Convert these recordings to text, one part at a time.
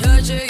touch of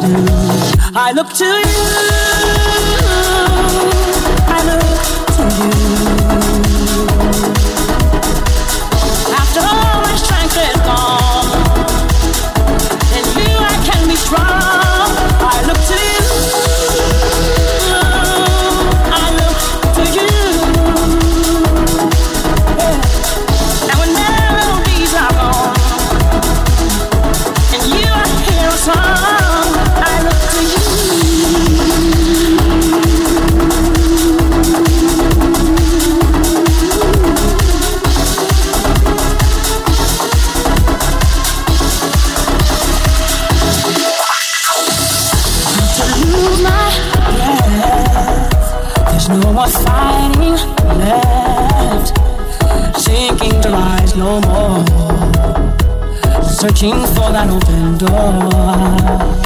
do. I look to you. I look to you. searching for that open door.